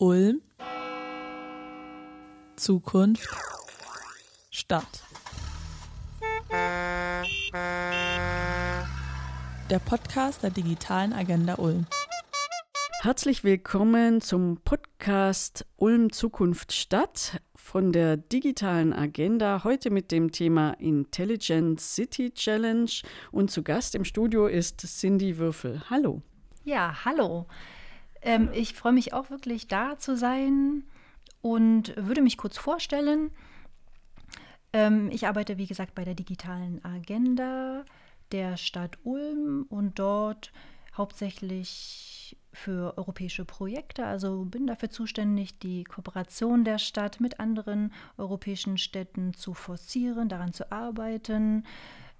Ulm, Zukunft, Stadt. Der Podcast der digitalen Agenda Ulm. Herzlich willkommen zum Podcast Ulm Zukunft Stadt von der digitalen Agenda. Heute mit dem Thema Intelligent City Challenge. Und zu Gast im Studio ist Cindy Würfel. Hallo. Ja, hallo. Ähm, ich freue mich auch wirklich da zu sein und würde mich kurz vorstellen. Ähm, ich arbeite, wie gesagt, bei der digitalen Agenda der Stadt Ulm und dort hauptsächlich für europäische Projekte. Also bin dafür zuständig, die Kooperation der Stadt mit anderen europäischen Städten zu forcieren, daran zu arbeiten,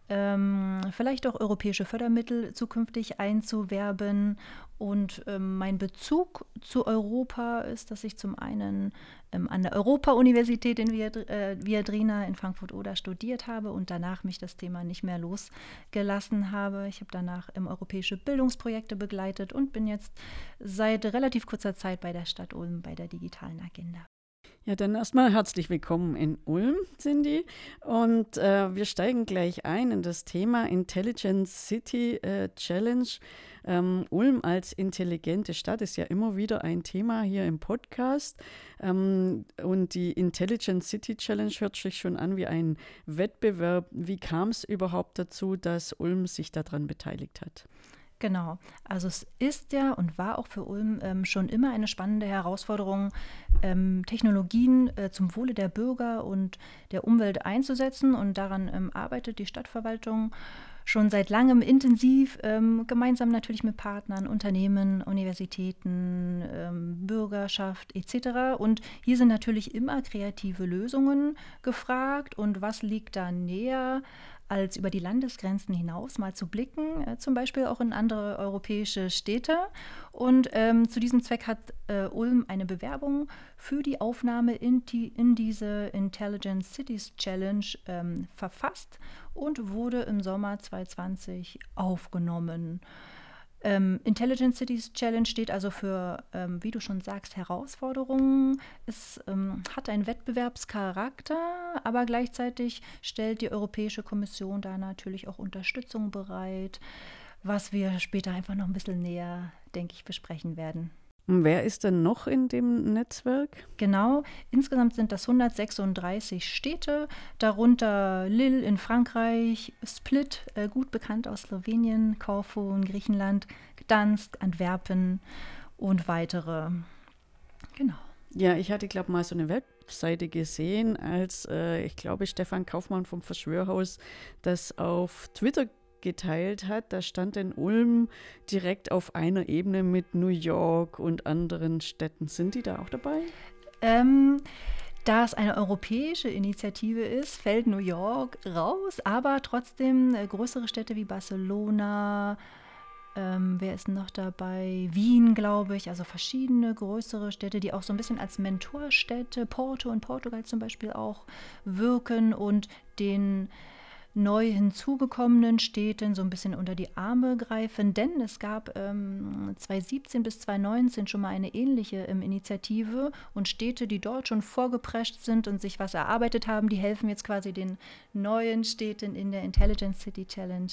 ähm, vielleicht auch europäische Fördermittel zukünftig einzuwerben. Und ähm, mein Bezug zu Europa ist, dass ich zum einen ähm, an der Europa-Universität in äh, Viadrina in Frankfurt-Oder studiert habe und danach mich das Thema nicht mehr losgelassen habe. Ich habe danach im europäische Bildungsprojekte begleitet und bin jetzt seit relativ kurzer Zeit bei der Stadt Ulm bei der digitalen Agenda. Ja, dann erstmal herzlich willkommen in Ulm, Cindy. Und äh, wir steigen gleich ein in das Thema Intelligent City äh, Challenge. Ähm, Ulm als intelligente Stadt ist ja immer wieder ein Thema hier im Podcast. Ähm, und die Intelligent City Challenge hört sich schon an wie ein Wettbewerb. Wie kam es überhaupt dazu, dass Ulm sich daran beteiligt hat? Genau. Also es ist ja und war auch für Ulm ähm, schon immer eine spannende Herausforderung, ähm, Technologien äh, zum Wohle der Bürger und der Umwelt einzusetzen. Und daran ähm, arbeitet die Stadtverwaltung schon seit langem intensiv, ähm, gemeinsam natürlich mit Partnern, Unternehmen, Universitäten, ähm, Bürgerschaft etc. Und hier sind natürlich immer kreative Lösungen gefragt. Und was liegt da näher als über die Landesgrenzen hinaus mal zu blicken, äh, zum Beispiel auch in andere europäische Städte. Und ähm, zu diesem Zweck hat äh, Ulm eine Bewerbung für die Aufnahme in, die, in diese Intelligent Cities Challenge ähm, verfasst und wurde im Sommer 2020 aufgenommen. Ähm, Intelligent Cities Challenge steht also für, ähm, wie du schon sagst, Herausforderungen. Es ähm, hat einen Wettbewerbscharakter, aber gleichzeitig stellt die Europäische Kommission da natürlich auch Unterstützung bereit, was wir später einfach noch ein bisschen näher, denke ich, besprechen werden. Wer ist denn noch in dem Netzwerk? Genau, insgesamt sind das 136 Städte, darunter Lille in Frankreich, Split, äh, gut bekannt aus Slowenien, Korfu in Griechenland, Gdansk, Antwerpen und weitere. Genau. Ja, ich hatte, glaube ich, mal so eine Webseite gesehen, als äh, ich glaube, Stefan Kaufmann vom Verschwörhaus das auf Twitter geteilt hat, da stand in Ulm direkt auf einer Ebene mit New York und anderen Städten. Sind die da auch dabei? Ähm, da es eine europäische Initiative ist, fällt New York raus, aber trotzdem äh, größere Städte wie Barcelona, ähm, wer ist noch dabei? Wien, glaube ich, also verschiedene größere Städte, die auch so ein bisschen als Mentorstädte, Porto und Portugal zum Beispiel auch wirken und den neu hinzugekommenen Städten so ein bisschen unter die Arme greifen, denn es gab ähm, 2017 bis 2019 schon mal eine ähnliche ähm, Initiative und Städte, die dort schon vorgeprescht sind und sich was erarbeitet haben, die helfen jetzt quasi den neuen Städten in der Intelligent City Challenge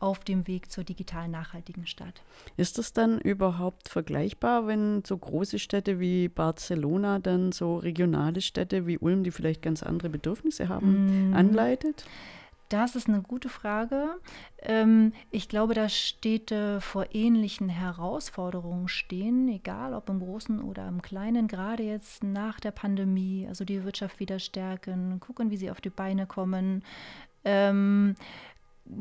auf dem Weg zur digitalen nachhaltigen Stadt. Ist das dann überhaupt vergleichbar, wenn so große Städte wie Barcelona dann so regionale Städte wie Ulm, die vielleicht ganz andere Bedürfnisse haben, mm. anleitet? Das ist eine gute Frage. Ähm, ich glaube, dass Städte vor ähnlichen Herausforderungen stehen, egal ob im Großen oder im Kleinen, gerade jetzt nach der Pandemie, also die Wirtschaft wieder stärken, gucken, wie sie auf die Beine kommen. Ähm,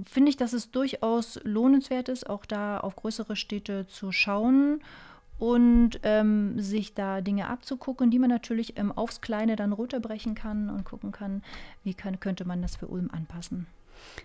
Finde ich, dass es durchaus lohnenswert ist, auch da auf größere Städte zu schauen und ähm, sich da Dinge abzugucken, die man natürlich ähm, aufs Kleine dann runterbrechen kann und gucken kann, wie kann, könnte man das für Ulm anpassen.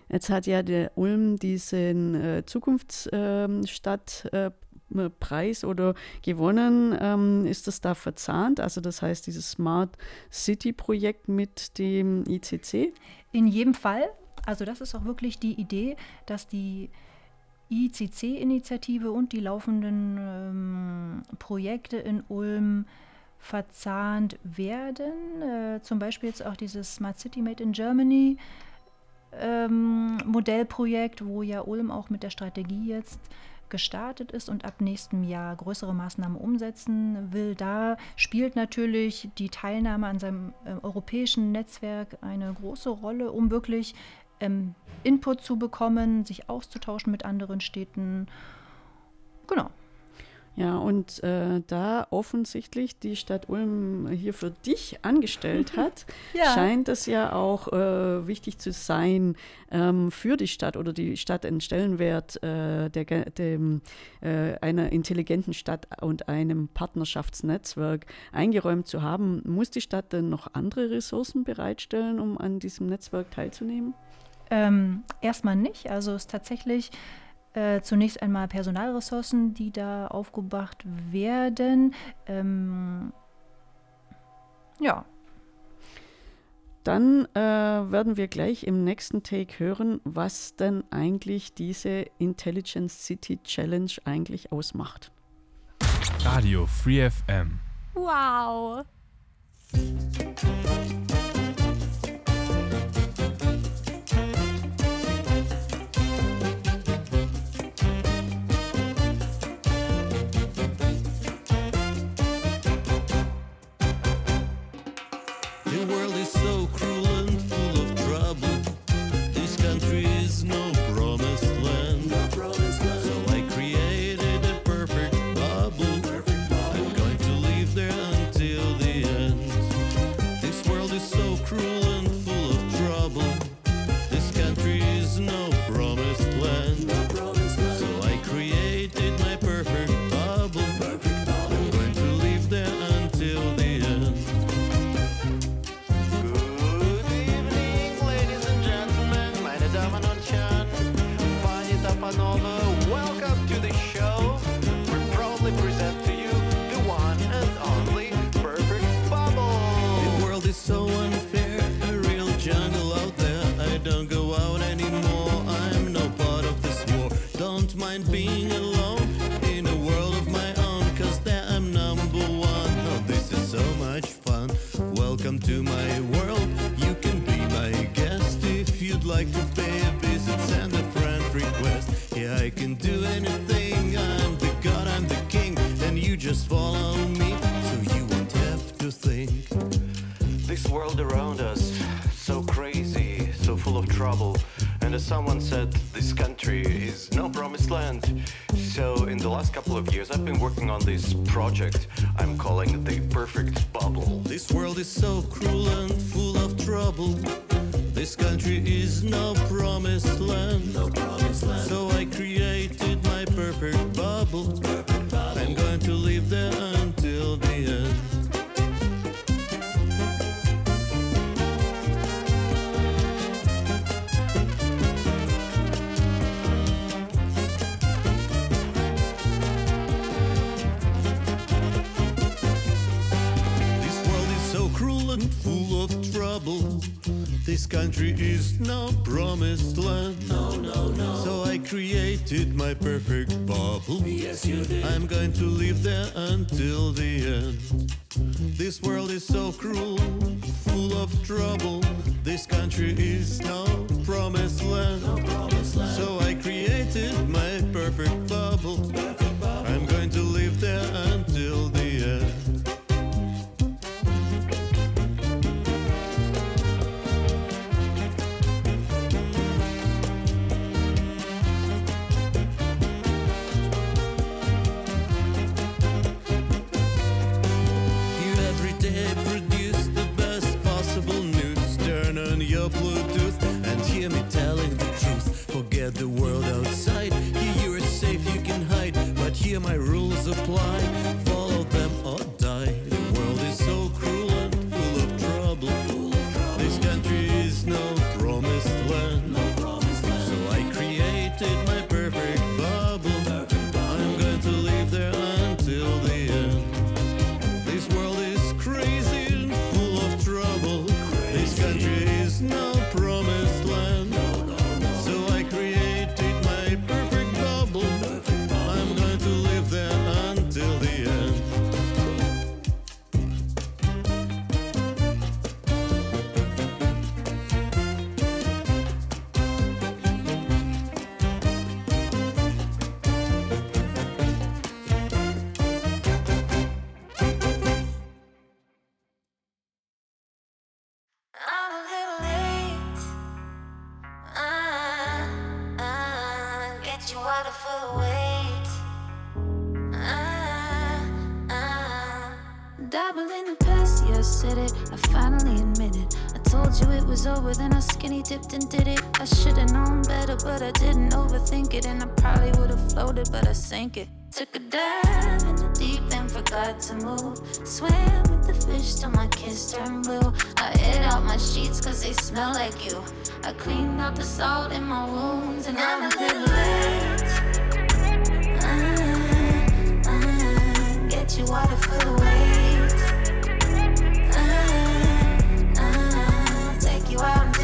Jetzt hat ja der Ulm diesen äh, Zukunftsstadtpreis äh, oder gewonnen. Ähm, ist das da verzahnt? Also das heißt dieses Smart City Projekt mit dem ICC? In jedem Fall. Also das ist auch wirklich die Idee, dass die ICC-Initiative und die laufenden ähm, Projekte in Ulm verzahnt werden. Äh, zum Beispiel jetzt auch dieses Smart City Made in Germany ähm, Modellprojekt, wo ja Ulm auch mit der Strategie jetzt gestartet ist und ab nächstem Jahr größere Maßnahmen umsetzen will. Da spielt natürlich die Teilnahme an seinem äh, europäischen Netzwerk eine große Rolle, um wirklich ähm, Input zu bekommen, sich auszutauschen mit anderen Städten. Genau. Ja, und äh, da offensichtlich die Stadt Ulm hier für dich angestellt hat, ja. scheint es ja auch äh, wichtig zu sein ähm, für die Stadt oder die Stadt einen Stellenwert äh, der, dem, äh, einer intelligenten Stadt und einem Partnerschaftsnetzwerk eingeräumt zu haben. Muss die Stadt denn noch andere Ressourcen bereitstellen, um an diesem Netzwerk teilzunehmen? Ähm, erstmal nicht. Also es ist tatsächlich äh, zunächst einmal Personalressourcen, die da aufgebracht werden. Ähm, ja. Dann äh, werden wir gleich im nächsten Take hören, was denn eigentlich diese Intelligence City Challenge eigentlich ausmacht. Radio Free FM. Wow. world is so cruel and full of trouble. This country is no As someone said this country is no promised land. So in the last couple of years, I've been working on this project I'm calling the perfect bubble. This world is so cruel and full of trouble. This country is no promised land. No promised land. So I created my perfect bubble. No. Promised land. No, no, no. So I created my perfect bubble. Yes, you did. I'm going to live there until the end. This world is so cruel, full of trouble. This country is no promised land. No promised land. So I created my perfect bubble. Perfect bubble. I'm going to live there until the slipped and did it. I should've known better, but I didn't overthink it. And I probably would've floated, but I sank it. Took a dive in the deep and forgot to move. Swam with the fish till my kids turned blue. I ate out my sheets cause they smell like you. I cleaned out the salt in my wounds, and I'm a little late. Uh, uh, get you water for the weight. Uh, uh take you out.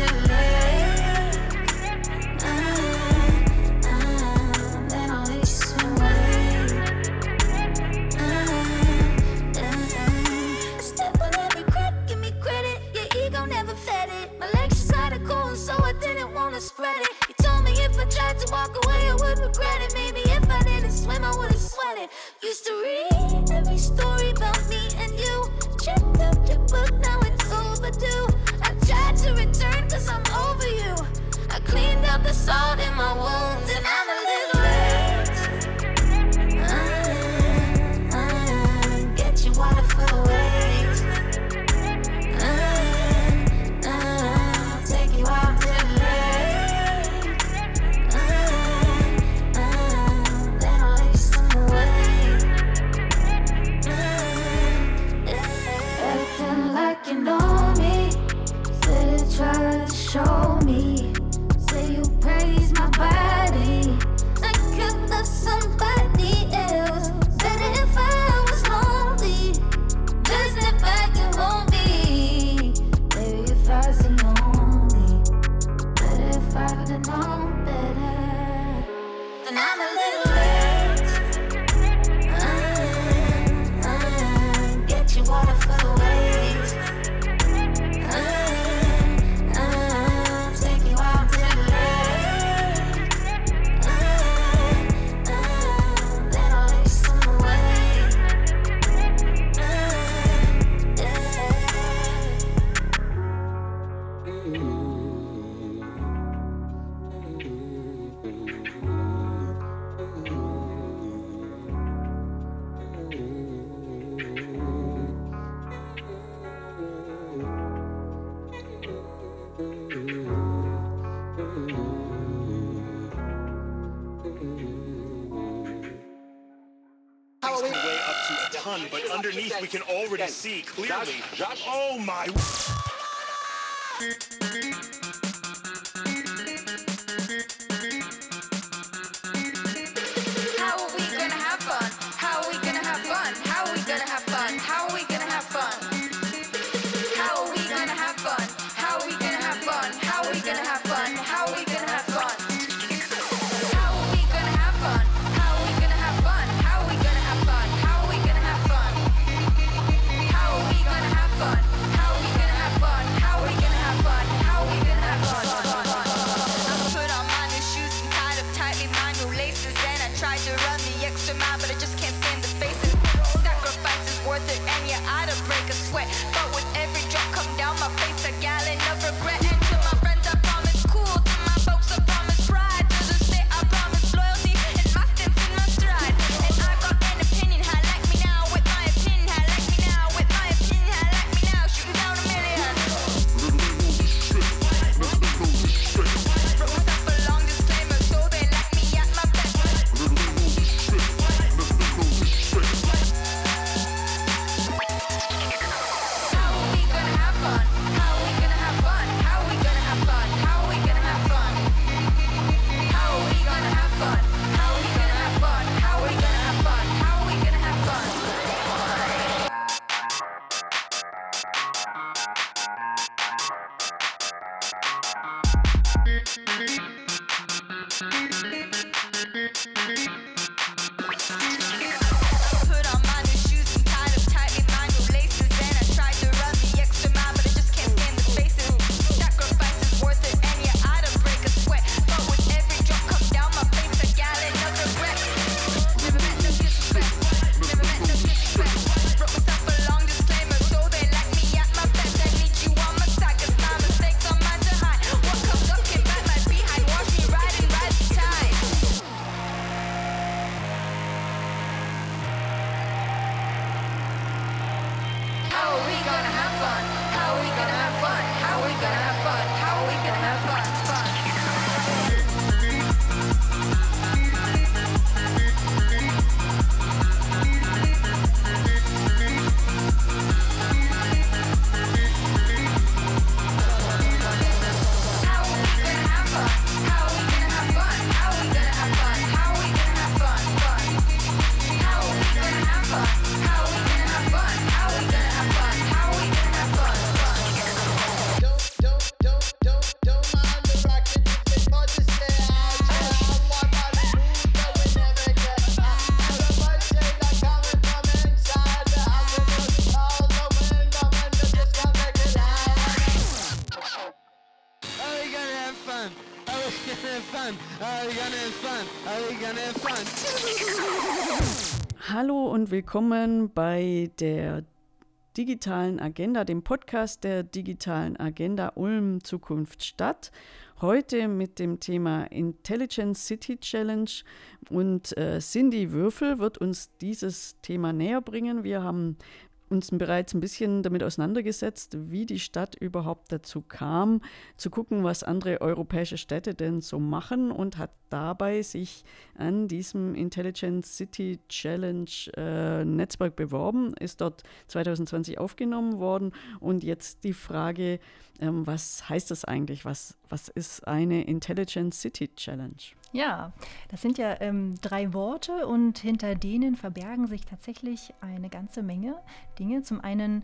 can weigh up to a ton, but underneath we can already see clearly. Oh my. Willkommen bei der digitalen Agenda, dem Podcast der digitalen Agenda Ulm Zukunft Stadt. Heute mit dem Thema Intelligent City Challenge und äh, Cindy Würfel wird uns dieses Thema näher bringen. Wir haben uns bereits ein bisschen damit auseinandergesetzt, wie die Stadt überhaupt dazu kam, zu gucken, was andere europäische Städte denn so machen und hat dabei sich an diesem Intelligent City Challenge äh, Netzwerk beworben, ist dort 2020 aufgenommen worden und jetzt die Frage, ähm, was heißt das eigentlich? Was, was ist eine Intelligent City Challenge? Ja, das sind ja ähm, drei Worte und hinter denen verbergen sich tatsächlich eine ganze Menge Dinge. Zum einen,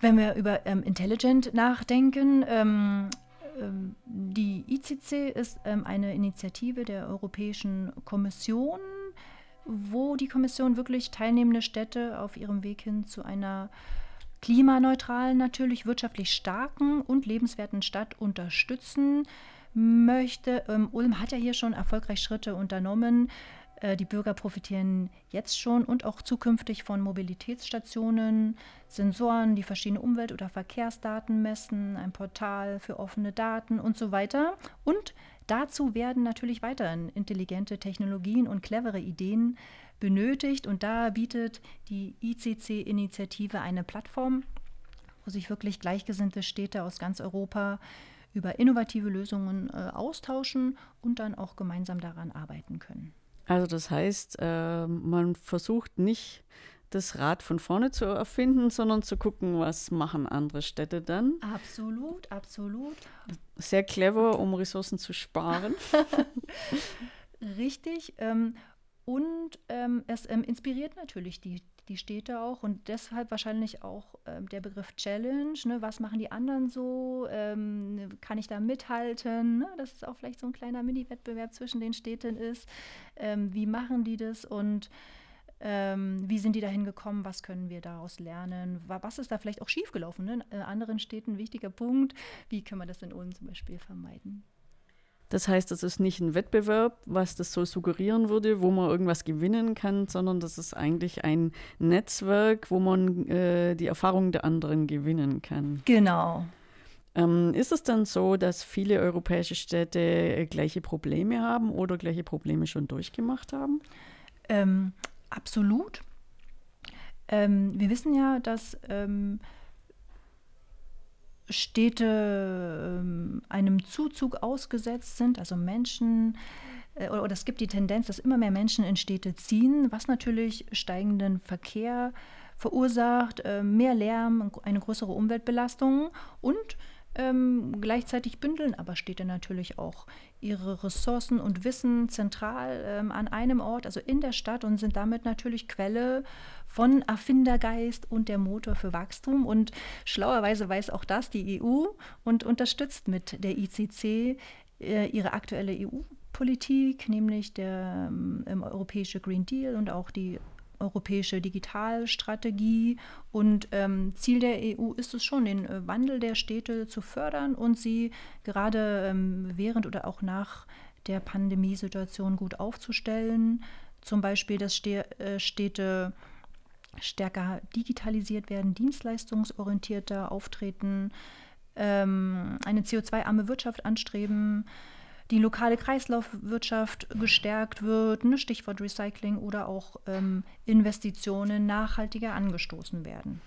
wenn wir über ähm, Intelligent nachdenken, ähm, ähm die ICC ist ähm, eine Initiative der Europäischen Kommission, wo die Kommission wirklich teilnehmende Städte auf ihrem Weg hin zu einer klimaneutralen, natürlich wirtschaftlich starken und lebenswerten Stadt unterstützen möchte. Ähm, Ulm hat ja hier schon erfolgreich Schritte unternommen. Äh, die Bürger profitieren jetzt schon und auch zukünftig von Mobilitätsstationen, Sensoren, die verschiedene Umwelt- oder Verkehrsdaten messen, ein Portal für offene Daten und so weiter. Und dazu werden natürlich weiterhin intelligente Technologien und clevere Ideen benötigt. Und da bietet die ICC-Initiative eine Plattform, wo sich wirklich gleichgesinnte Städte aus ganz Europa über innovative Lösungen äh, austauschen und dann auch gemeinsam daran arbeiten können. Also das heißt, äh, man versucht nicht das Rad von vorne zu erfinden, sondern zu gucken, was machen andere Städte dann. Absolut, absolut. Sehr clever, um Ressourcen zu sparen. Richtig. Ähm, und ähm, es ähm, inspiriert natürlich die, die Städte auch und deshalb wahrscheinlich auch ähm, der Begriff Challenge. Ne? Was machen die anderen so? Ähm, kann ich da mithalten? Ne? Dass es auch vielleicht so ein kleiner Mini-Wettbewerb zwischen den Städten ist. Ähm, wie machen die das und ähm, wie sind die dahin gekommen? Was können wir daraus lernen? Was ist da vielleicht auch schiefgelaufen? Ne? In anderen Städten ein wichtiger Punkt. Wie können wir das in Ulm zum Beispiel vermeiden? Das heißt, das ist nicht ein Wettbewerb, was das so suggerieren würde, wo man irgendwas gewinnen kann, sondern das ist eigentlich ein Netzwerk, wo man äh, die Erfahrungen der anderen gewinnen kann. Genau. Ähm, ist es dann so, dass viele europäische Städte äh, gleiche Probleme haben oder gleiche Probleme schon durchgemacht haben? Ähm, absolut. Ähm, wir wissen ja, dass ähm, Städte ähm, einem Zuzug ausgesetzt sind, also Menschen, äh, oder, oder es gibt die Tendenz, dass immer mehr Menschen in Städte ziehen, was natürlich steigenden Verkehr verursacht, äh, mehr Lärm, eine größere Umweltbelastung und ähm, gleichzeitig bündeln aber Städte natürlich auch ihre Ressourcen und Wissen zentral ähm, an einem Ort, also in der Stadt und sind damit natürlich Quelle von Erfindergeist und der Motor für Wachstum. Und schlauerweise weiß auch das die EU und unterstützt mit der ICC äh, ihre aktuelle EU-Politik, nämlich der ähm, Europäische Green Deal und auch die europäische Digitalstrategie. Und ähm, Ziel der EU ist es schon, den äh, Wandel der Städte zu fördern und sie gerade ähm, während oder auch nach der Pandemiesituation gut aufzustellen. Zum Beispiel, dass äh, Städte stärker digitalisiert werden, dienstleistungsorientierter auftreten, ähm, eine CO2-arme Wirtschaft anstreben, die lokale Kreislaufwirtschaft gestärkt wird, ne, Stichwort Recycling oder auch ähm, Investitionen nachhaltiger angestoßen werden.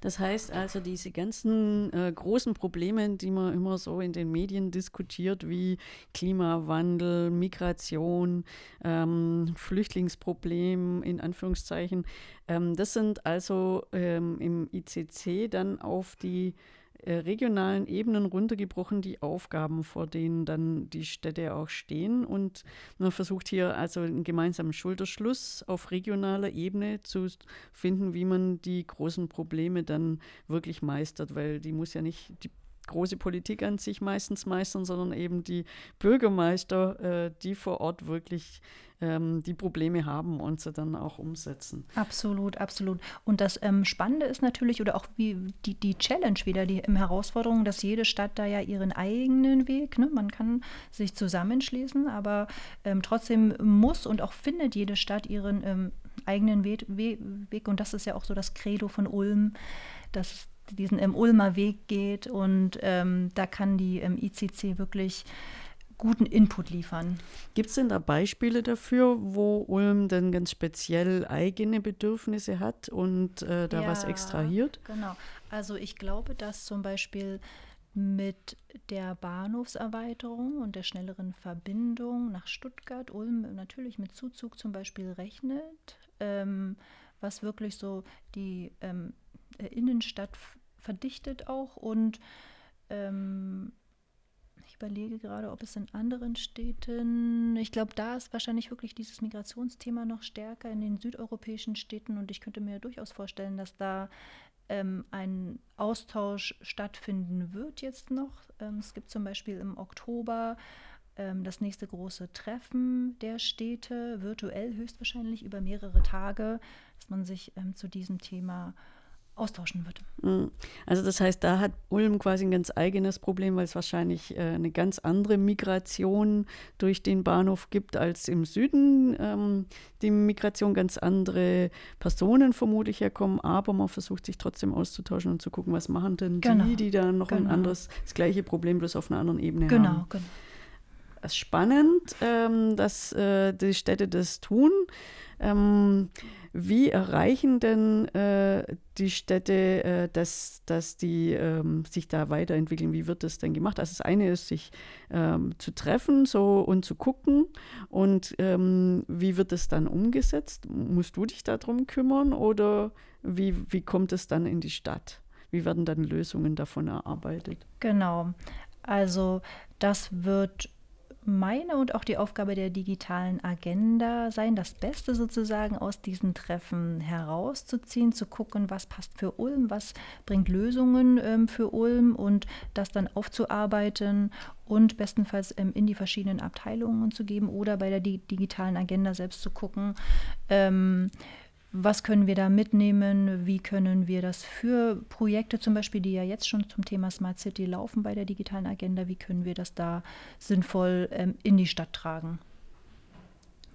Das heißt also, diese ganzen äh, großen Probleme, die man immer so in den Medien diskutiert, wie Klimawandel, Migration, ähm, Flüchtlingsproblem in Anführungszeichen, ähm, das sind also ähm, im ICC dann auf die äh, regionalen Ebenen runtergebrochen die Aufgaben, vor denen dann die Städte auch stehen. Und man versucht hier also einen gemeinsamen Schulterschluss auf regionaler Ebene zu finden, wie man die großen Probleme dann wirklich meistert, weil die muss ja nicht, die große Politik an sich meistens meistern, sondern eben die Bürgermeister, äh, die vor Ort wirklich ähm, die Probleme haben und sie dann auch umsetzen. Absolut, absolut. Und das ähm, Spannende ist natürlich, oder auch wie die, die Challenge wieder, die ähm, Herausforderung, dass jede Stadt da ja ihren eigenen Weg, ne? man kann sich zusammenschließen, aber ähm, trotzdem muss und auch findet jede Stadt ihren ähm, eigenen Weg, Weg. Und das ist ja auch so das Credo von Ulm, dass diesen ähm, Ulmer Weg geht und ähm, da kann die ICC wirklich guten Input liefern. Gibt es denn da Beispiele dafür, wo Ulm denn ganz speziell eigene Bedürfnisse hat und äh, da ja, was extrahiert? Genau. Also ich glaube, dass zum Beispiel mit der Bahnhofserweiterung und der schnelleren Verbindung nach Stuttgart Ulm natürlich mit Zuzug zum Beispiel rechnet, ähm, was wirklich so die ähm, Innenstadt verdichtet auch und ähm, ich überlege gerade, ob es in anderen Städten, ich glaube, da ist wahrscheinlich wirklich dieses Migrationsthema noch stärker in den südeuropäischen Städten und ich könnte mir durchaus vorstellen, dass da ähm, ein Austausch stattfinden wird jetzt noch. Ähm, es gibt zum Beispiel im Oktober ähm, das nächste große Treffen der Städte, virtuell höchstwahrscheinlich über mehrere Tage, dass man sich ähm, zu diesem Thema austauschen wird. Mhm. Also das heißt, da hat Ulm quasi ein ganz eigenes Problem, weil es wahrscheinlich äh, eine ganz andere Migration durch den Bahnhof gibt als im Süden. Ähm, die Migration ganz andere Personen vermutlich herkommen, aber man versucht sich trotzdem auszutauschen und zu gucken, was machen denn Genau. die, die da noch ein Genau. anderes, das gleiche Problem bloß auf einer anderen Ebene Genau, haben. genau. Ist spannend, ähm, dass äh, die Städte das tun. Ähm, wie erreichen denn äh, die Städte, äh, dass, dass die ähm, sich da weiterentwickeln? Wie wird das denn gemacht? Also das eine ist, sich ähm, zu treffen so, und zu gucken. Und ähm, wie wird es dann umgesetzt? Musst du dich darum kümmern oder wie, wie kommt es dann in die Stadt? Wie werden dann Lösungen davon erarbeitet? Genau. Also das wird meine und auch die Aufgabe der digitalen Agenda sein, das Beste sozusagen aus diesen Treffen herauszuziehen, zu gucken, was passt für Ulm, was bringt Lösungen ähm, für Ulm und das dann aufzuarbeiten und bestenfalls ähm, in die verschiedenen Abteilungen zu geben oder bei der di digitalen Agenda selbst zu gucken, ähm, was können wir da mitnehmen? Wie können wir das für Projekte zum Beispiel, die ja jetzt schon zum Thema Smart City laufen bei der digitalen Agenda, wie können wir das da sinnvoll ähm, in die Stadt tragen?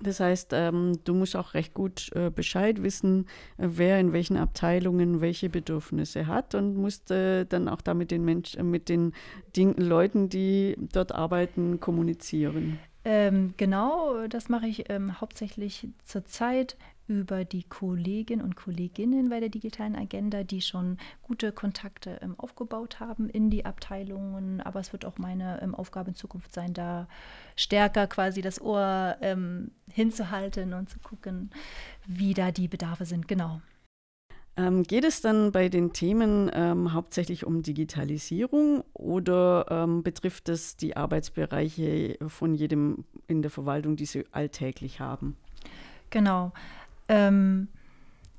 Das heißt, ähm, du musst auch recht gut äh, Bescheid wissen, äh, wer in welchen Abteilungen welche Bedürfnisse hat und musst äh, dann auch da mit den Menschen, mit den Ding Leuten, die dort arbeiten, kommunizieren. Ähm, genau, das mache ich ähm, hauptsächlich zurzeit über die Kolleginnen und Kolleginnen bei der digitalen Agenda, die schon gute Kontakte ähm, aufgebaut haben in die Abteilungen. Aber es wird auch meine ähm, Aufgabe in Zukunft sein, da stärker quasi das Ohr ähm, hinzuhalten und zu gucken, wie da die Bedarfe sind. Genau. Ähm, geht es dann bei den Themen ähm, hauptsächlich um Digitalisierung oder ähm, betrifft es die Arbeitsbereiche von jedem in der Verwaltung, die sie alltäglich haben? Genau. Ähm,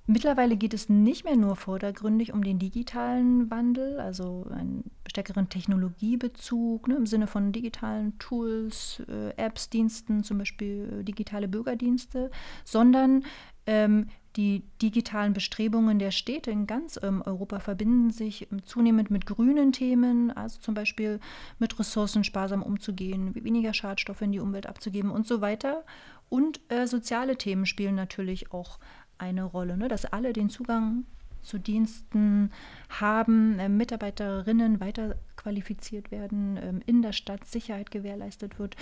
mittlerweile geht es nicht mehr nur vordergründig um den digitalen Wandel, also einen stärkeren Technologiebezug ne, im Sinne von digitalen Tools, äh, Apps, Diensten, zum Beispiel äh, digitale Bürgerdienste, sondern ähm, die digitalen Bestrebungen der Städte in ganz ähm, Europa verbinden sich ähm, zunehmend mit grünen Themen, also zum Beispiel mit Ressourcen sparsam umzugehen, weniger Schadstoffe in die Umwelt abzugeben und so weiter. Und äh, soziale Themen spielen natürlich auch eine Rolle, ne? dass alle den Zugang zu Diensten haben, äh, Mitarbeiterinnen weiter qualifiziert werden, ähm, in der Stadt Sicherheit gewährleistet wird.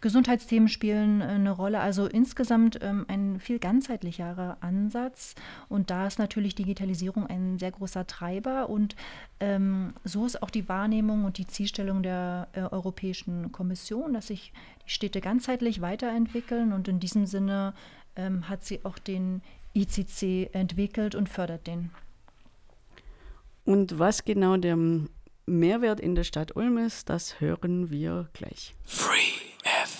Gesundheitsthemen spielen äh, eine Rolle. Also insgesamt ähm, ein viel ganzheitlicherer Ansatz. Und da ist natürlich Digitalisierung ein sehr großer Treiber. Und ähm, so ist auch die Wahrnehmung und die Zielstellung der äh, Europäischen Kommission, dass sich die Städte ganzheitlich weiterentwickeln. Und in diesem Sinne ähm, hat sie auch den ICC entwickelt und fördert den. Und was genau der Mehrwert in der Stadt Ulm ist, das hören wir gleich. Free FM.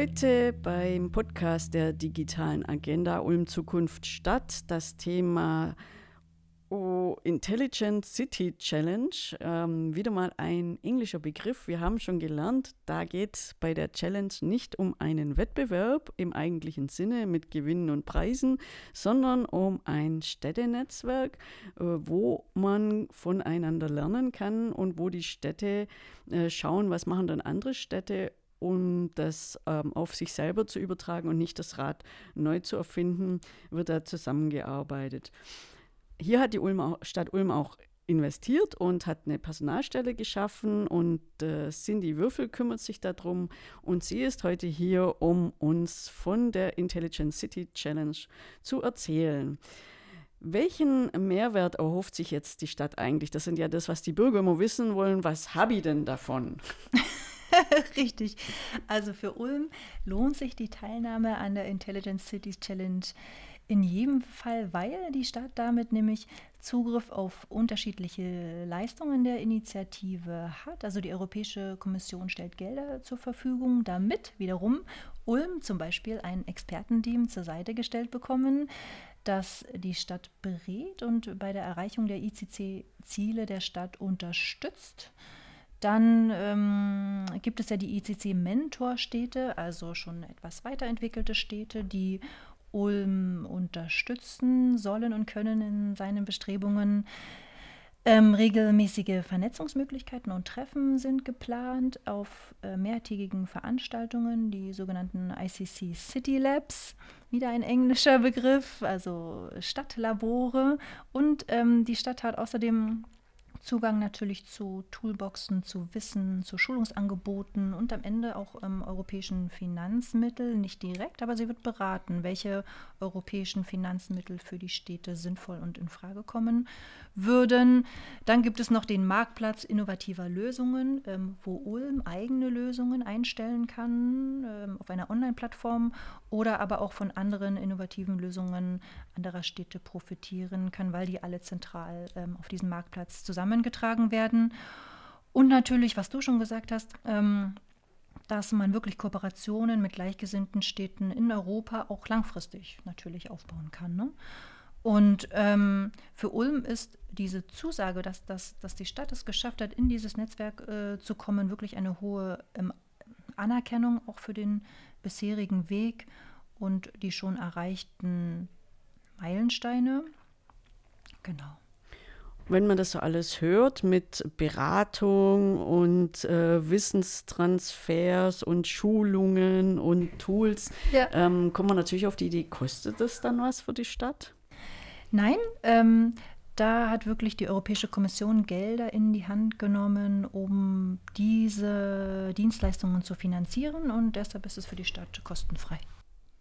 Heute beim Podcast der digitalen Agenda Ulm Zukunft Stadt das Thema Intelligent City Challenge, ähm, wieder mal ein englischer Begriff. Wir haben schon gelernt, da geht es bei der Challenge nicht um einen Wettbewerb im eigentlichen Sinne mit Gewinnen und Preisen, sondern um ein Städtenetzwerk, äh, wo man voneinander lernen kann und wo die Städte äh, schauen, was machen dann andere Städte um das ähm, auf sich selber zu übertragen und nicht das Rad neu zu erfinden, wird da zusammengearbeitet hier hat die Ulm Stadt Ulm auch investiert und hat eine Personalstelle geschaffen und äh, Cindy Würfel kümmert sich darum und sie ist heute hier, um uns von der Intelligent City Challenge zu erzählen. Welchen Mehrwert erhofft sich jetzt die Stadt eigentlich? Das sind ja das, was die Bürger immer wissen wollen. Was habe ich denn davon? Richtig. Also für Ulm lohnt sich die Teilnahme an der Intelligent Cities Challenge in jedem Fall, weil die Stadt damit nämlich Zugriff auf unterschiedliche Leistungen der Initiative hat. Also die Europäische Kommission stellt Gelder zur Verfügung, damit wiederum Ulm zum Beispiel ein Expertenteam zur Seite gestellt bekommen, das die Stadt berät und bei der Erreichung der ICC-Ziele der Stadt unterstützt. Dann ähm, gibt es ja die ICC-Mentorstädte, also schon etwas weiterentwickelte Städte, die Ulm unterstützen sollen und können in seinen Bestrebungen. Ähm, regelmäßige Vernetzungsmöglichkeiten und Treffen sind geplant auf äh, mehrtägigen Veranstaltungen, die sogenannten ICC City Labs, wieder ein englischer Begriff, also Stadtlabore. Und ähm, die Stadt hat außerdem Zugang natürlich zu Toolboxen, zu Wissen, zu Schulungsangeboten und am Ende auch ähm, europäischen Finanzmitteln, nicht direkt, aber sie wird beraten, welche europäischen Finanzmittel für die Städte sinnvoll und in Frage kommen würden. Dann gibt es noch den Marktplatz innovativer Lösungen, ähm, wo Ulm eigene Lösungen einstellen kann ähm, auf einer Online-Plattform oder aber auch von anderen innovativen Lösungen anderer Städte profitieren kann, weil die alle zentral ähm, auf diesem Marktplatz zusammengetragen werden. Und natürlich, was du schon gesagt hast, ähm, dass man wirklich Kooperationen mit gleichgesinnten Städten in Europa auch langfristig natürlich aufbauen kann. Ne? Und ähm, für Ulm ist diese Zusage, dass, dass, dass die Stadt es geschafft hat, in dieses Netzwerk äh, zu kommen, wirklich eine hohe ähm, Anerkennung auch für den bisherigen Weg und die schon erreichten Meilensteine. Genau. Wenn man das so alles hört mit Beratung und äh, Wissenstransfers und Schulungen und Tools, ja. ähm, kommt man natürlich auf die Idee, kostet das dann was für die Stadt? Nein, ähm, da hat wirklich die Europäische Kommission Gelder in die Hand genommen, um diese Dienstleistungen zu finanzieren und deshalb ist es für die Stadt kostenfrei.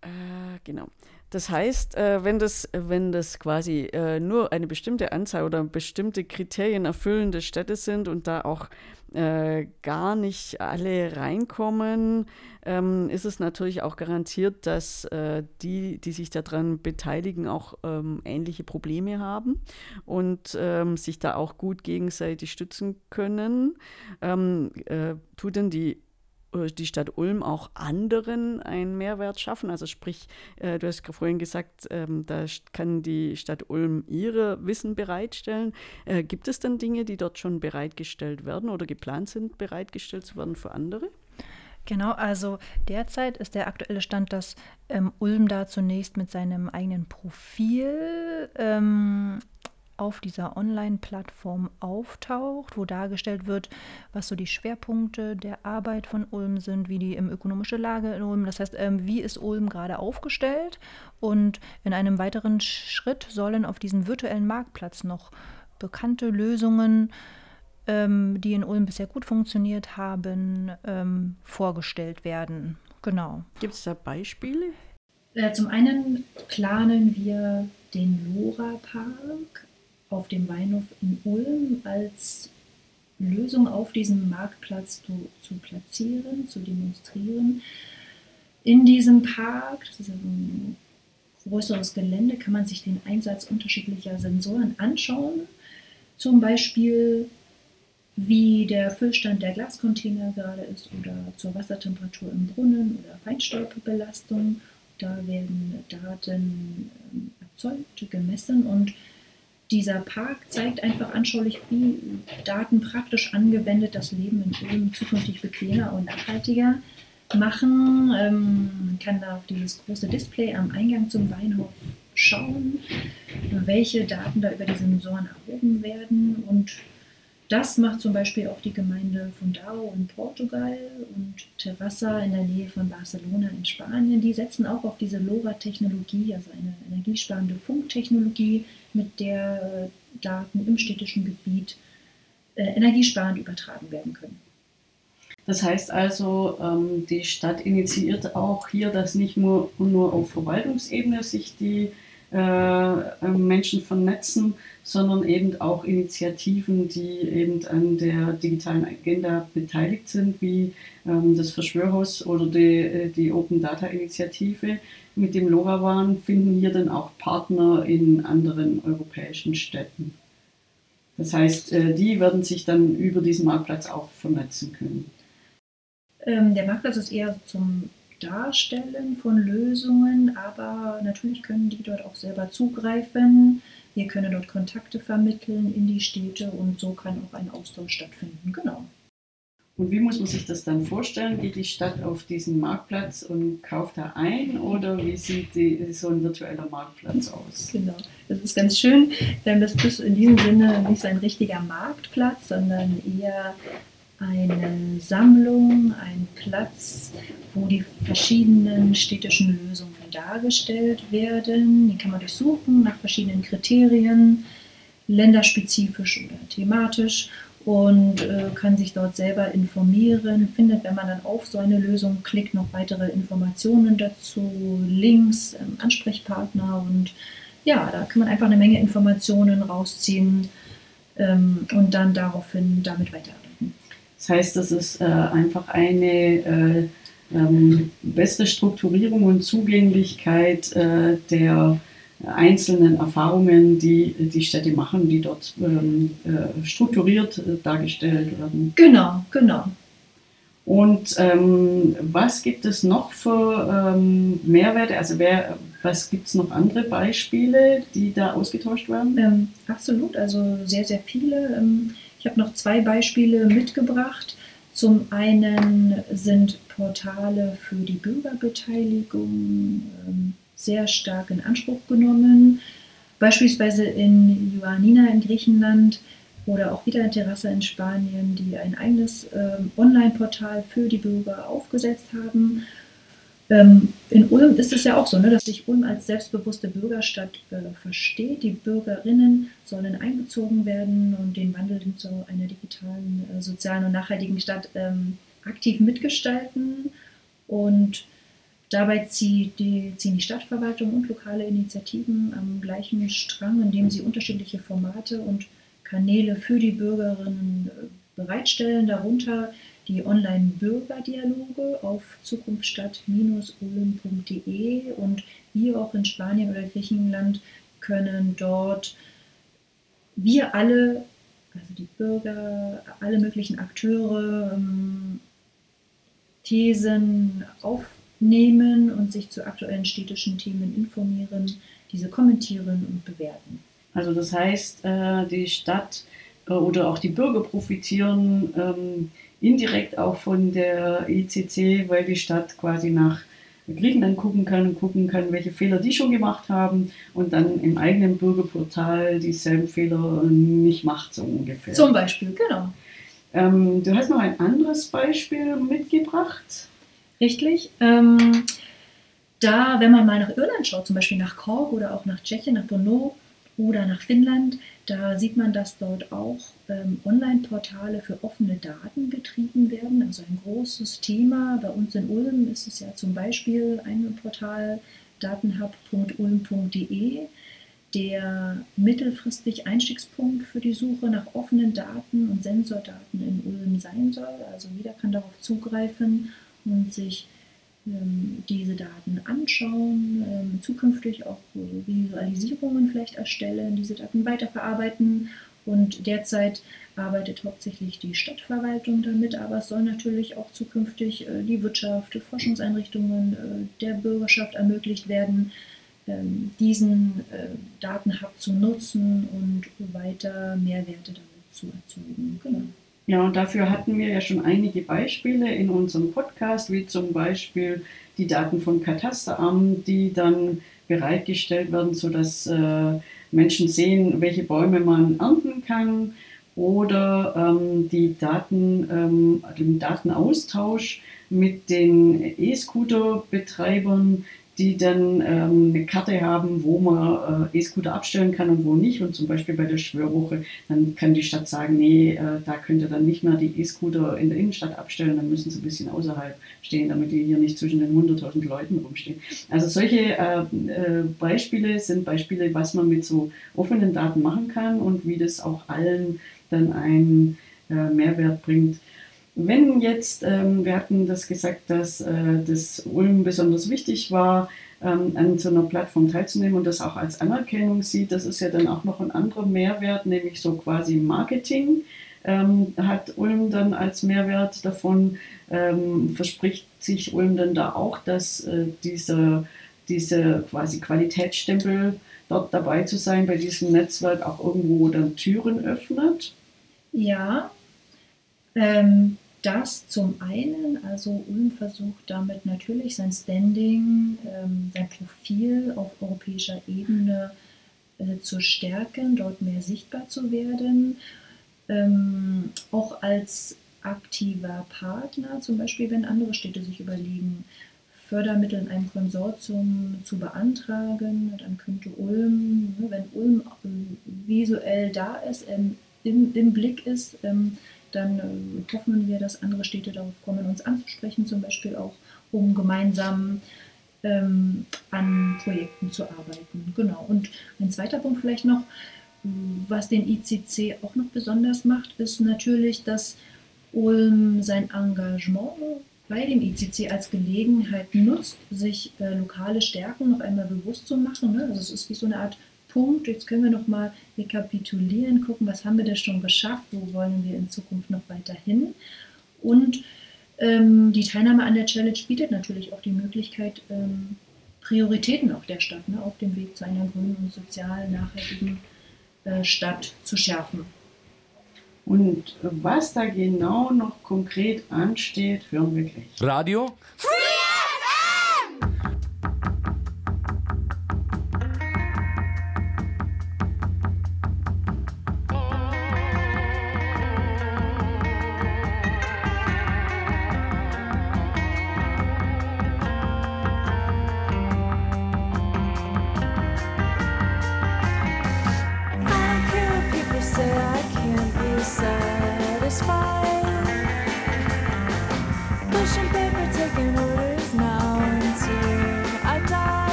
Äh, genau. Das heißt, äh, wenn, das, wenn das quasi äh, nur eine bestimmte Anzahl oder bestimmte Kriterien erfüllende Städte sind und da auch äh, gar nicht alle reinkommen, ähm, ist es natürlich auch garantiert, dass die, die sich daran beteiligen, auch ähm, ähnliche Probleme haben und ähm, sich da auch gut gegenseitig stützen können. Tut denn die die Stadt Ulm auch anderen einen Mehrwert schaffen? Also sprich, äh, du hast vorhin gesagt, ähm, da kann die Stadt Ulm ihre Wissen bereitstellen. Äh, gibt es dann Dinge, die dort schon bereitgestellt werden oder geplant sind, bereitgestellt zu werden für andere? Genau, also derzeit ist der aktuelle Stand, dass ähm, Ulm da zunächst mit seinem eigenen Profil ähm, auf dieser Online-Plattform auftaucht, wo dargestellt wird, was so die Schwerpunkte der Arbeit von Ulm sind, wie die ähm, ökonomische Lage in Ulm, das heißt, ähm, wie ist Ulm gerade aufgestellt. Und in einem weiteren Schritt sollen auf diesem virtuellen Marktplatz noch bekannte Lösungen, ähm, die in Ulm bisher gut funktioniert haben, vorgestellt werden. Genau. Gibt es da Beispiele? Äh, zum einen planen wir den Lora Park auf dem Weinhof in Ulm als Lösung auf diesem Marktplatz zu, zu platzieren, zu demonstrieren. In diesem Park, das ist ein größeres Gelände, kann man sich den Einsatz unterschiedlicher Sensoren anschauen. Zum Beispiel wie der Füllstand der Glascontainer gerade ist oder zur Wassertemperatur im Brunnen oder Feinstaubbelastung. Da werden Daten ähm, erzeugt, gemessen und dieser Park zeigt einfach anschaulich, wie Daten praktisch angewendet das Leben in Ulm zukünftig bequemer und nachhaltiger machen. Ähm, man kann da auf dieses große Display am Eingang zum Weinhof schauen, welche Daten da über die Sensoren erhoben werden. Und das macht zum Beispiel auch die Gemeinde Fundao in Portugal und Terrassa in der Nähe von Barcelona in Spanien. Die setzen auch auf diese LoRa-Technologie, also eine energiesparende Funktechnologie, mit der äh, Daten im städtischen Gebiet äh, energiesparend übertragen werden können. Das heißt also, ähm, die Stadt initiiert auch hier, dass nicht nur, nur auf Verwaltungsebene sich die Menschen vernetzen, sondern eben auch Initiativen, die eben an der digitalen Agenda beteiligt sind, wie ähm, das Verschwörhaus oder die, die Open Data Initiative mit dem LoRaWAN, finden hier dann auch Partner in anderen europäischen Städten. Das heißt, die werden sich dann über diesen Marktplatz auch vernetzen können. Ähm, der Marktplatz ist eher zum Darstellen von Lösungen, aber natürlich können die dort auch selber zugreifen. Wir können dort Kontakte vermitteln in die Städte und so kann auch ein Austausch stattfinden. Genau. Und wie muss man sich das dann vorstellen? Geht die Stadt auf diesen Marktplatz und kauft da ein oder wie sieht die, so ein virtueller Marktplatz aus? Genau, das ist ganz schön. Das ist in diesem Sinne nicht so ein richtiger Marktplatz, sondern eher eine Sammlung, ein Platz, wo die verschiedenen städtischen Lösungen dargestellt werden. Die kann man durchsuchen nach verschiedenen Kriterien, länderspezifisch oder thematisch und äh, kann sich dort selber informieren, findet, wenn man dann auf so eine Lösung klickt, noch weitere Informationen dazu, Links, ähm, Ansprechpartner und ja, da kann man einfach eine Menge Informationen rausziehen ähm, und dann daraufhin damit weiterarbeiten. Das heißt, das ist äh, einfach eine äh, ähm, bessere Strukturierung und Zugänglichkeit äh, der einzelnen Erfahrungen, die die Städte machen, die dort ähm, äh, strukturiert äh, dargestellt werden. Genau, genau. Und ähm, was gibt es noch für ähm, Mehrwerte? Also wer, was gibt es noch andere Beispiele, die da ausgetauscht werden? Ähm, absolut, also sehr, sehr viele. Ich habe noch zwei Beispiele mitgebracht. Zum einen sind Portale für die Bürgerbeteiligung ähm, sehr stark in Anspruch genommen. Beispielsweise in Ioannina in Griechenland oder auch wieder in Terrassa in Spanien, die ein eigenes ähm, Online-Portal für die Bürger aufgesetzt haben in Ulm ist es ja auch so, ne, dass sich Ulm als selbstbewusste Bürgerstadt äh, versteht. Die Bürgerinnen sollen einbezogen werden und den Wandel hin zu einer digitalen, äh, sozialen und nachhaltigen Stadt ähm, aktiv mitgestalten. Und dabei zieht die, ziehen die Stadtverwaltung und lokale Initiativen am gleichen Strang, indem sie unterschiedliche Formate und Kanäle für die Bürgerinnen äh, bereitstellen. Darunter die Online-Bürgerdialoge auf zukunftsstadt-ulm.de und wir auch in Spanien oder Griechenland können dort wir alle, also die Bürger, alle möglichen Akteure, ähm, Thesen aufnehmen und sich zu aktuellen städtischen Themen informieren, diese kommentieren und bewerten. Also das heißt, äh, die Stadt äh, oder auch die Bürger profitieren ähm, indirekt auch von der ECC, weil die Stadt quasi nach Griechenland gucken kann und gucken kann, welche Fehler die schon gemacht haben und dann im eigenen Bürgerportal dieselben Fehler nicht macht, so ungefähr. Zum Beispiel, genau. Ähm, du hast noch ein anderes Beispiel mitgebracht. Richtig. Ähm, da, wenn man mal nach Irland schaut, zum Beispiel nach Cork oder auch nach Tschechien, nach Brno oder nach Finnland, da sieht man, dass dort auch ähm, Online-Portale für offene Daten betrieben werden. Also ein großes Thema. Bei uns in Ulm ist es ja zum Beispiel ein Portal datenhub.ulm.de, der mittelfristig Einstiegspunkt für die Suche nach offenen Daten und Sensordaten in Ulm sein soll. Also jeder kann darauf zugreifen und sich diese Daten anschauen, ähm, zukünftig auch Visualisierungen vielleicht erstellen, diese Daten weiterverarbeiten Und derzeit arbeitet hauptsächlich die Stadtverwaltung damit, aber es soll natürlich auch zukünftig äh, die Wirtschaft, Forschungseinrichtungen äh, der Bürgerschaft ermöglicht werden, ähm, diesen äh, Datenhub zu nutzen und weiter Mehrwerte damit zu erzeugen. Genau. Ja, und dafür hatten wir ja schon einige Beispiele in unserem Podcast, wie zum Beispiel die Daten vom Katasteramt, die dann bereitgestellt werden, sodass äh, Menschen sehen, welche Bäume man ernten kann oder ähm, die Daten, ähm, den Datenaustausch mit den E-Scooter-Betreibern, die dann ähm, eine Karte haben, wo man äh, E-Scooter abstellen kann und wo nicht. Und zum Beispiel bei der Schwörwoche, dann kann die Stadt sagen, nee, äh, da könnt ihr dann nicht mehr die E-Scooter in der Innenstadt abstellen, dann müssen sie ein bisschen außerhalb stehen, damit die hier nicht zwischen den 100.000 Leuten rumstehen. Also solche äh, äh, Beispiele sind Beispiele, was man mit so offenen Daten machen kann und wie das auch allen dann einen äh, Mehrwert bringt. Wenn jetzt, ähm, wir hatten das gesagt, dass äh, das Ulm besonders wichtig war, ähm, an so einer Plattform teilzunehmen und das auch als Anerkennung sieht, das ist ja dann auch noch ein anderer Mehrwert, nämlich so quasi Marketing. Ähm, hat Ulm dann als Mehrwert davon, ähm, verspricht sich Ulm dann da auch, dass äh, diese, diese quasi Qualitätsstempel dort dabei zu sein, bei diesem Netzwerk auch irgendwo dann Türen öffnet? Ja, ähm, das zum einen, also Ulm versucht damit natürlich sein Standing, ähm, sein Profil auf europäischer Ebene äh, zu stärken, dort mehr sichtbar zu werden, ähm, auch als aktiver Partner, zum Beispiel wenn andere Städte sich überlegen, Fördermittel in einem Konsortium zu beantragen, dann könnte Ulm, ne, wenn Ulm äh, visuell da ist, ähm, im, im Blick ist, ähm, dann äh, hoffen wir, dass andere Städte darauf kommen, uns anzusprechen, zum Beispiel auch, um gemeinsam ähm, an Projekten zu arbeiten. Genau. Und ein zweiter Punkt vielleicht noch, was den ICC auch noch besonders macht, ist natürlich, dass Ulm sein Engagement bei dem ICC als Gelegenheit nutzt, sich äh, lokale Stärken noch einmal bewusst zu machen. Ne? Also es ist wie so eine Art Punkt. Jetzt können wir noch mal rekapitulieren, gucken, was haben wir denn schon geschafft, wo wollen wir in Zukunft noch weiter hin. Und ähm, die Teilnahme an der Challenge bietet natürlich auch die Möglichkeit, ähm, Prioritäten auch der Stadt ne, auf dem Weg zu einer grünen und sozial nachhaltigen äh, Stadt zu schärfen. Und was da genau noch konkret ansteht, hören wir gleich. Radio Free satisfied.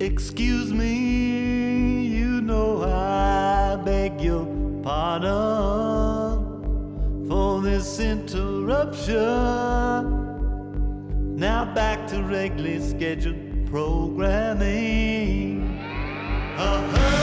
Excuse me, you know I beg your pardon for this interruption. Now back to regularly scheduled programming. Programming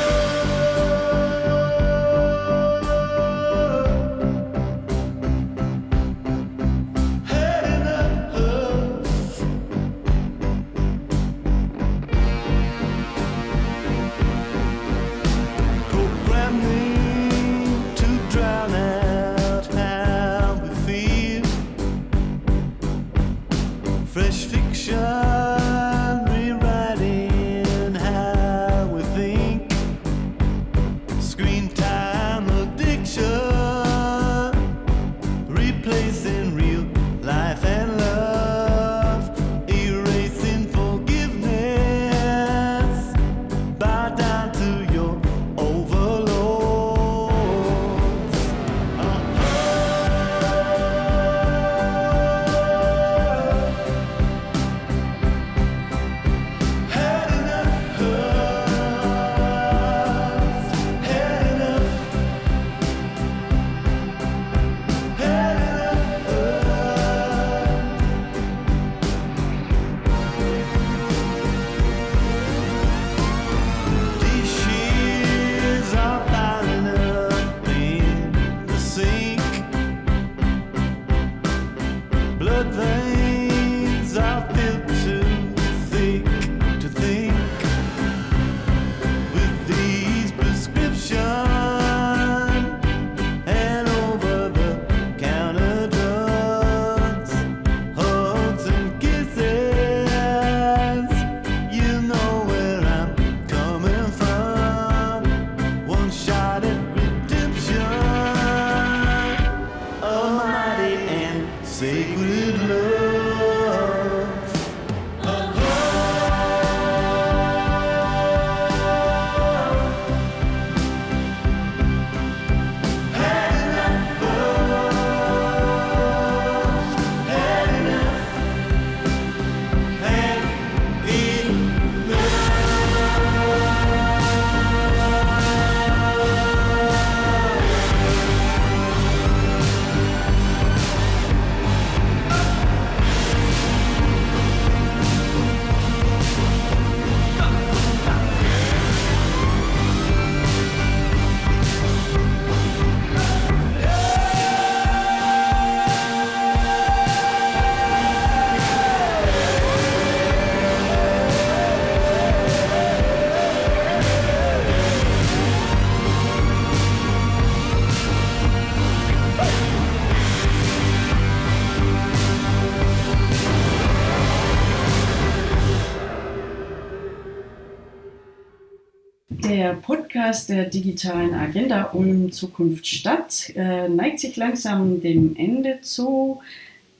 Podcast der digitalen Agenda Ulm Zukunft Stadt äh, neigt sich langsam dem Ende zu.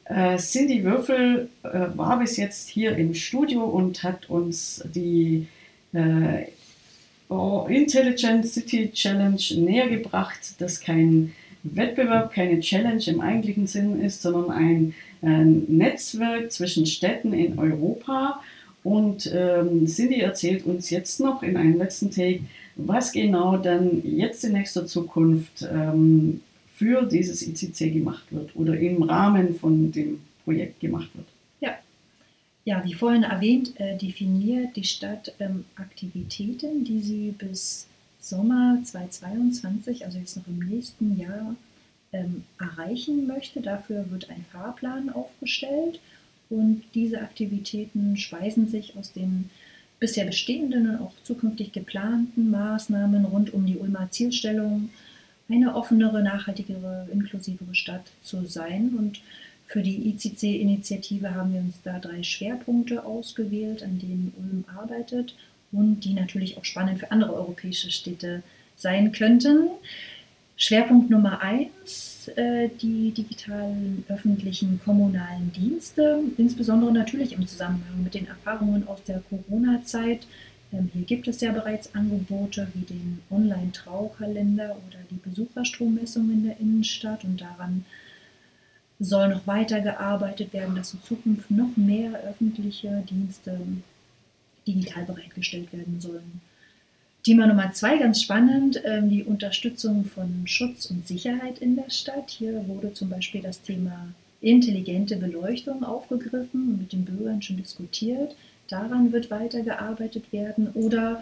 Äh, Cindy Würfel äh, war bis jetzt hier im Studio und hat uns die äh, Intelligent City Challenge näher gebracht, das kein Wettbewerb, keine Challenge im eigentlichen Sinn ist, sondern ein äh, Netzwerk zwischen Städten in Europa. Und ähm, Cindy erzählt uns jetzt noch in einem letzten Take, was genau dann jetzt in nächster Zukunft ähm, für dieses ICC gemacht wird oder im Rahmen von dem Projekt gemacht wird. Ja, wie vorhin erwähnt, äh, definiert die Stadt ähm, Aktivitäten, die sie bis Sommer 2022, also jetzt noch im nächsten Jahr, ähm, erreichen möchte. Dafür wird ein Fahrplan aufgestellt und diese Aktivitäten speisen sich aus den bisher bestehenden und auch zukünftig geplanten Maßnahmen rund um die Ulmer Zielstellung, eine offenere, nachhaltigere, inklusivere Stadt zu sein. Und für die ICC-Initiative haben wir uns da drei Schwerpunkte ausgewählt, an denen Ulm arbeitet und die natürlich auch spannend für andere europäische Städte sein könnten. Schwerpunkt Nummer eins äh, die digitalen öffentlichen kommunalen Dienste, insbesondere natürlich im Zusammenhang mit den Erfahrungen aus der Corona-Zeit. Ähm, hier gibt es ja bereits Angebote wie den Online-Traukalender oder die Besucherstrommessung in der Innenstadt und daran soll noch weiter gearbeitet werden, dass in Zukunft noch mehr öffentliche Dienste digital bereitgestellt werden sollen. Thema Nummer zwei, ganz spannend, ähm, die Unterstützung von Schutz und Sicherheit in der Stadt. Hier wurde zum Beispiel das Thema intelligente Beleuchtung aufgegriffen und mit den Bürgern schon diskutiert. Daran wird weitergearbeitet werden. Oder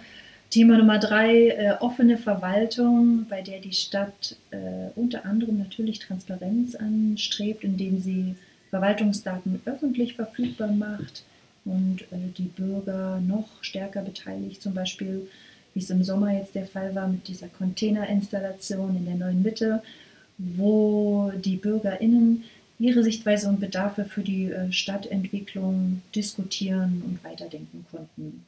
Thema Nummer drei, äh, offene Verwaltung, bei der die Stadt äh, unter anderem natürlich Transparenz anstrebt, indem sie Verwaltungsdaten öffentlich verfügbar macht und äh, die Bürger noch stärker beteiligt, zum Beispiel wie es im Sommer jetzt der Fall war mit dieser Containerinstallation in der neuen Mitte, wo die BürgerInnen ihre Sichtweise und Bedarfe für die äh, Stadtentwicklung diskutieren und weiterdenken konnten.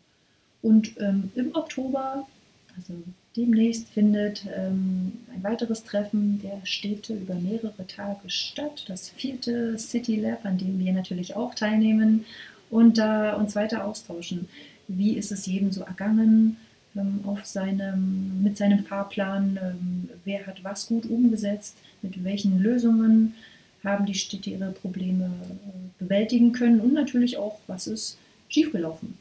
Und ähm, im Oktober, also demnächst, findet ähm, ein weiteres Treffen der Städte über mehrere Tage statt, das vierte City Lab, an dem wir natürlich auch teilnehmen und da uns weiter austauschen. Wie ist es jedem so ergangen? Ähm, auf seinem, mit seinem Fahrplan, ähm, wer hat was gut umgesetzt, mit welchen Lösungen haben die Städte ihre Probleme äh, bewältigen können und natürlich auch, was ist schiefgelaufen.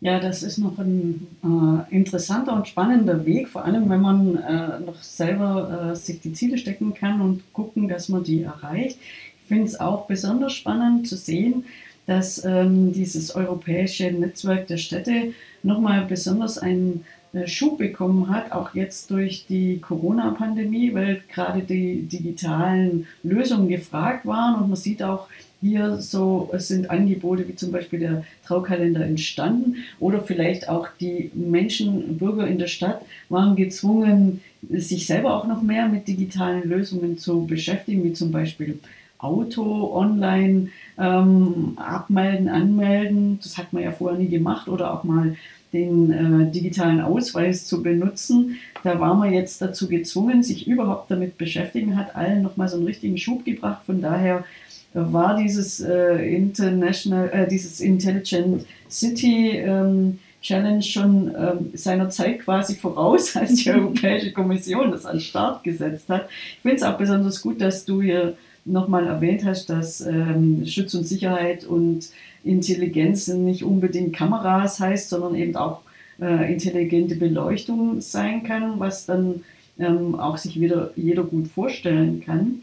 Ja, das ist noch ein äh, interessanter und spannender Weg, vor allem wenn man äh, noch selber äh, sich die Ziele stecken kann und gucken, dass man die erreicht. Ich finde es auch besonders spannend zu sehen, dass ähm, dieses europäische Netzwerk der Städte nochmal besonders einen äh, Schub bekommen hat, auch jetzt durch die Corona-Pandemie, weil gerade die digitalen Lösungen gefragt waren. Und man sieht auch, hier so es sind Angebote wie zum Beispiel der Traukalender entstanden oder vielleicht auch die Menschen, Bürger in der Stadt waren gezwungen, sich selber auch noch mehr mit digitalen Lösungen zu beschäftigen, wie zum Beispiel Auto online ähm, abmelden, anmelden. Das hat man ja vorher nie gemacht oder auch mal den äh, digitalen Ausweis zu benutzen. Da war man jetzt dazu gezwungen, sich überhaupt damit beschäftigen, hat allen nochmal so einen richtigen Schub gebracht. Von daher war dieses äh, International, äh, dieses Intelligent City ähm, Challenge schon ähm, seiner Zeit quasi voraus, als die Europäische Kommission das an den Start gesetzt hat. Ich finde es auch besonders gut, dass du hier nochmal erwähnt hast, dass ähm, Schutz und Sicherheit und Intelligenz nicht unbedingt Kameras heißt, sondern eben auch äh, intelligente Beleuchtung sein kann, was dann ähm, auch sich wieder jeder gut vorstellen kann.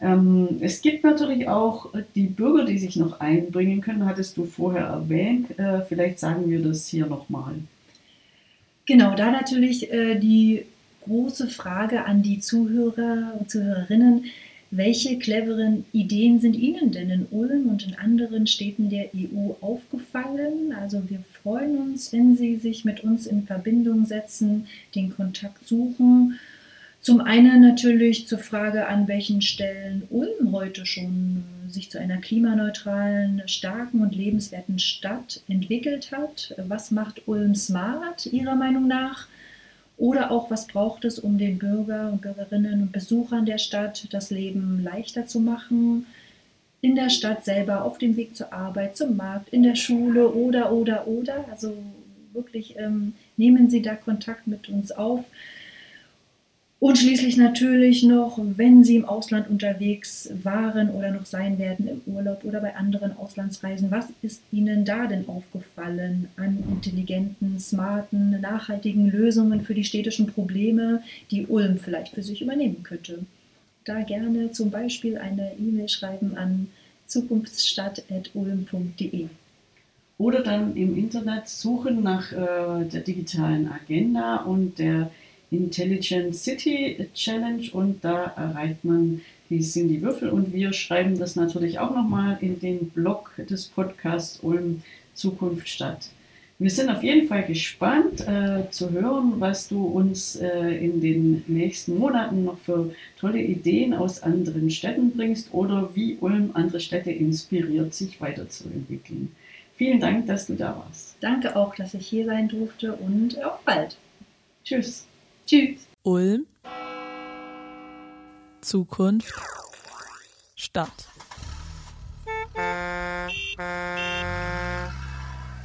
Ähm, es gibt natürlich auch die Bürger, die sich noch einbringen können, hattest du vorher erwähnt. Äh, vielleicht sagen wir das hier nochmal. Genau, da natürlich äh, die große Frage an die Zuhörer und Zuhörerinnen. Welche cleveren Ideen sind Ihnen denn in Ulm und in anderen Städten der EU aufgefallen? Also wir freuen uns, wenn Sie sich mit uns in Verbindung setzen, den Kontakt suchen. Zum einen natürlich zur Frage, an welchen Stellen Ulm heute schon sich zu einer klimaneutralen, starken und lebenswerten Stadt entwickelt hat. Was macht Ulm smart Ihrer Meinung nach? Oder auch, was braucht es, um den Bürger und Bürgerinnen und Besuchern der Stadt das Leben leichter zu machen? In der Stadt selber, auf dem Weg zur Arbeit, zum Markt, in der Schule oder, oder, oder. Also wirklich ähm, nehmen Sie da Kontakt mit uns auf. Und schließlich natürlich noch, wenn Sie im Ausland unterwegs waren oder noch sein werden im Urlaub oder bei anderen Auslandsreisen, was ist Ihnen da denn aufgefallen an intelligenten, smarten, nachhaltigen Lösungen für die städtischen Probleme, die Ulm vielleicht für sich übernehmen könnte? Da gerne zum Beispiel eine E-Mail schreiben an zukunftsstadt.ulm.de. Oder dann im Internet suchen nach äh, der digitalen Agenda und der Intelligent City Challenge und da erreicht man die sind die Würfel und wir schreiben das natürlich auch nochmal in den Blog des Podcasts Ulm Zukunft statt. Wir sind auf jeden Fall gespannt äh, zu hören, was du uns äh, in den nächsten Monaten noch für tolle Ideen aus anderen Städten bringst oder wie Ulm andere Städte inspiriert, sich weiterzuentwickeln. Vielen Dank, dass du da warst. Danke auch, dass ich hier sein durfte und auf bald. Tschüss. Tschüss. Ulm Zukunft Stadt.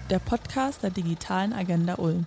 Der Podcast der digitalen Agenda Ulm.